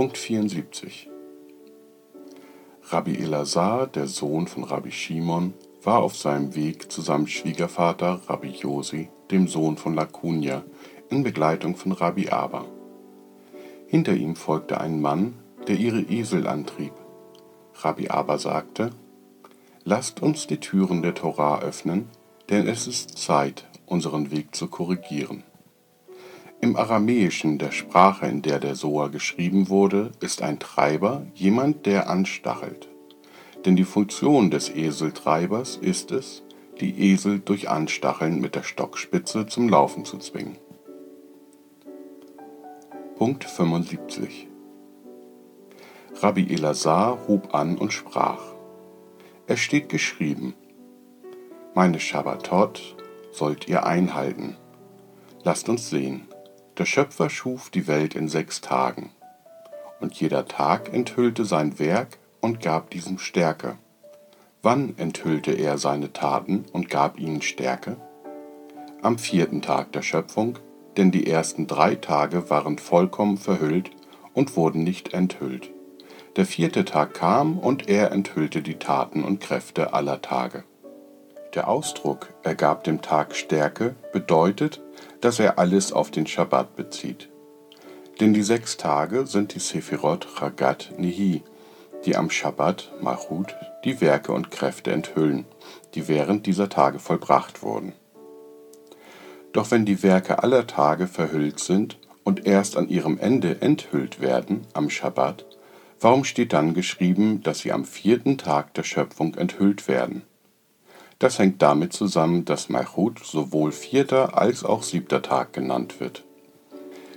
Punkt 74 Rabbi Elazar, der Sohn von Rabbi Shimon, war auf seinem Weg zu seinem Schwiegervater Rabbi Josi, dem Sohn von Lakunia, in Begleitung von Rabbi Abba. Hinter ihm folgte ein Mann, der ihre Esel antrieb. Rabbi Abba sagte, Lasst uns die Türen der Torah öffnen, denn es ist Zeit, unseren Weg zu korrigieren. Im Aramäischen, der Sprache, in der der Soa geschrieben wurde, ist ein Treiber jemand, der anstachelt. Denn die Funktion des Eseltreibers ist es, die Esel durch Anstacheln mit der Stockspitze zum Laufen zu zwingen. Punkt 75 Rabbi Elazar hob an und sprach: Es steht geschrieben: Meine Schabbatot sollt ihr einhalten. Lasst uns sehen. Der Schöpfer schuf die Welt in sechs Tagen, und jeder Tag enthüllte sein Werk und gab diesem Stärke. Wann enthüllte er seine Taten und gab ihnen Stärke? Am vierten Tag der Schöpfung, denn die ersten drei Tage waren vollkommen verhüllt und wurden nicht enthüllt. Der vierte Tag kam und er enthüllte die Taten und Kräfte aller Tage. Der Ausdruck er gab dem Tag Stärke bedeutet, dass er alles auf den Schabbat bezieht. Denn die sechs Tage sind die Sephirot Chagat Nihi, die am Schabbat Malchut die Werke und Kräfte enthüllen, die während dieser Tage vollbracht wurden. Doch wenn die Werke aller Tage verhüllt sind und erst an ihrem Ende enthüllt werden, am Schabbat, warum steht dann geschrieben, dass sie am vierten Tag der Schöpfung enthüllt werden? Das hängt damit zusammen, dass Malchut sowohl vierter als auch siebter Tag genannt wird.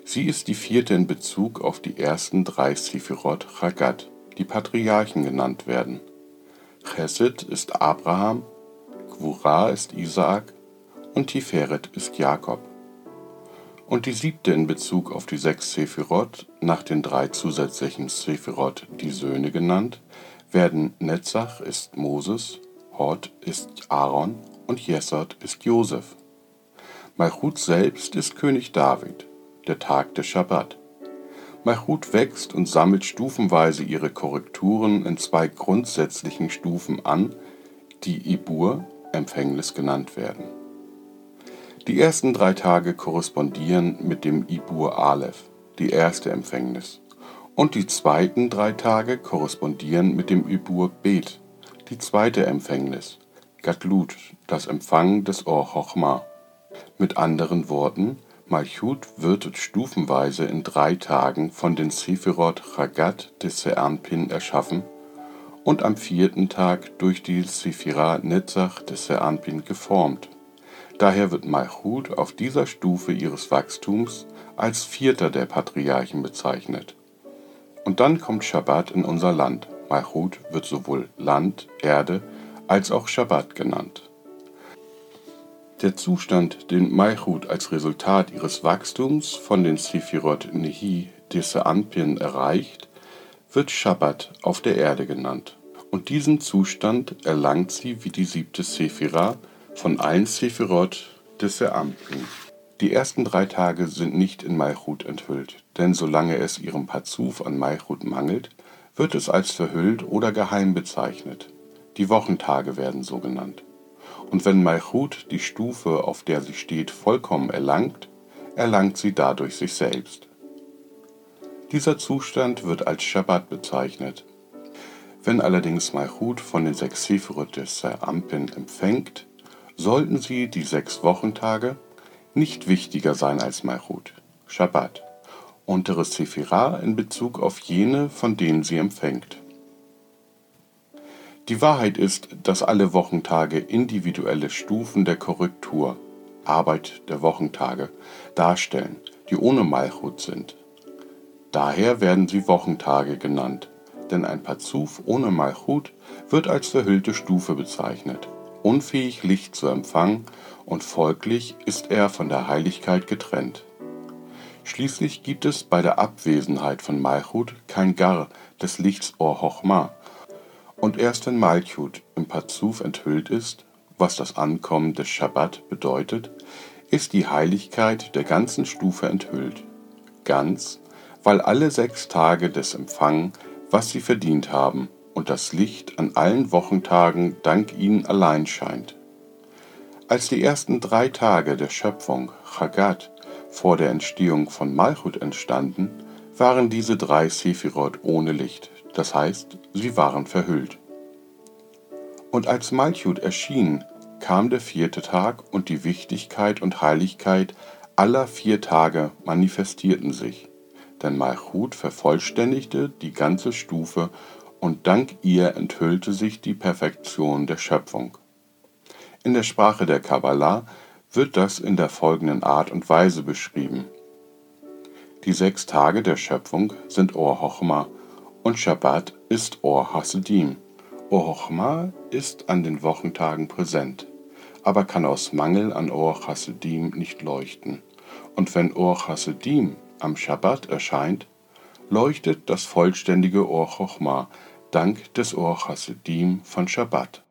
Sie ist die vierte in Bezug auf die ersten drei Sephirot Chagat, die Patriarchen genannt werden. Chesed ist Abraham, Gwura ist Isaak und Tiferet ist Jakob. Und die siebte in Bezug auf die sechs Sephirot, nach den drei zusätzlichen Sephirot die Söhne genannt, werden Netzach ist Moses, Hort ist Aaron und Jesod ist Josef. Malchut selbst ist König David, der Tag des Schabbat. Malchut wächst und sammelt stufenweise ihre Korrekturen in zwei grundsätzlichen Stufen an, die Ibur, Empfängnis genannt werden. Die ersten drei Tage korrespondieren mit dem Ibur Aleph, die erste Empfängnis, und die zweiten drei Tage korrespondieren mit dem Ibur Bet, die zweite Empfängnis, Gatlut, das Empfangen des Or Chochma. Mit anderen Worten, Malchut wird stufenweise in drei Tagen von den Sephirot Chagat des Seanpin erschaffen und am vierten Tag durch die Sephira Netzach des Seanpin geformt. Daher wird Malchut auf dieser Stufe ihres Wachstums als vierter der Patriarchen bezeichnet. Und dann kommt Shabbat in unser Land. Malchut wird sowohl Land, Erde als auch Schabbat genannt. Der Zustand, den Malchut als Resultat ihres Wachstums von den Sephirot Nehi Disse erreicht, wird Schabbat auf der Erde genannt. Und diesen Zustand erlangt sie wie die siebte Sephira von allen Sephirot Disse Anpin. Die ersten drei Tage sind nicht in Malchut enthüllt, denn solange es ihrem Pazuf an Malchut mangelt, wird es als verhüllt oder geheim bezeichnet. Die Wochentage werden so genannt. Und wenn Malchut die Stufe, auf der sie steht, vollkommen erlangt, erlangt sie dadurch sich selbst. Dieser Zustand wird als Shabbat bezeichnet. Wenn allerdings Malchut von den sechs Sephirot des Ampin empfängt, sollten sie, die sechs Wochentage, nicht wichtiger sein als Malchut, Shabbat untere Sephira in Bezug auf jene, von denen sie empfängt. Die Wahrheit ist, dass alle Wochentage individuelle Stufen der Korrektur, Arbeit der Wochentage, darstellen, die ohne Malchut sind. Daher werden sie Wochentage genannt, denn ein Pazuf ohne Malchut wird als verhüllte Stufe bezeichnet, unfähig Licht zu empfangen und folglich ist er von der Heiligkeit getrennt. Schließlich gibt es bei der Abwesenheit von Malchut kein Gar des Lichts Or Chochma, und erst wenn Malchut im Pazuf enthüllt ist, was das Ankommen des Schabbat bedeutet, ist die Heiligkeit der ganzen Stufe enthüllt. Ganz, weil alle sechs Tage des empfangen, was sie verdient haben, und das Licht an allen Wochentagen dank ihnen allein scheint. Als die ersten drei Tage der Schöpfung, Chagat, vor der Entstehung von Malchut entstanden, waren diese drei Sephirot ohne Licht, das heißt, sie waren verhüllt. Und als Malchut erschien, kam der vierte Tag und die Wichtigkeit und Heiligkeit aller vier Tage manifestierten sich, denn Malchut vervollständigte die ganze Stufe und dank ihr enthüllte sich die Perfektion der Schöpfung. In der Sprache der Kabbalah wird das in der folgenden Art und Weise beschrieben. Die sechs Tage der Schöpfung sind Or Chochma und Shabbat ist Or Hasidim. Or Chochma ist an den Wochentagen präsent, aber kann aus Mangel an Or Hasidim nicht leuchten. Und wenn Or Hasidim am Shabbat erscheint, leuchtet das vollständige Or Chochma dank des Or Hasidim von Shabbat.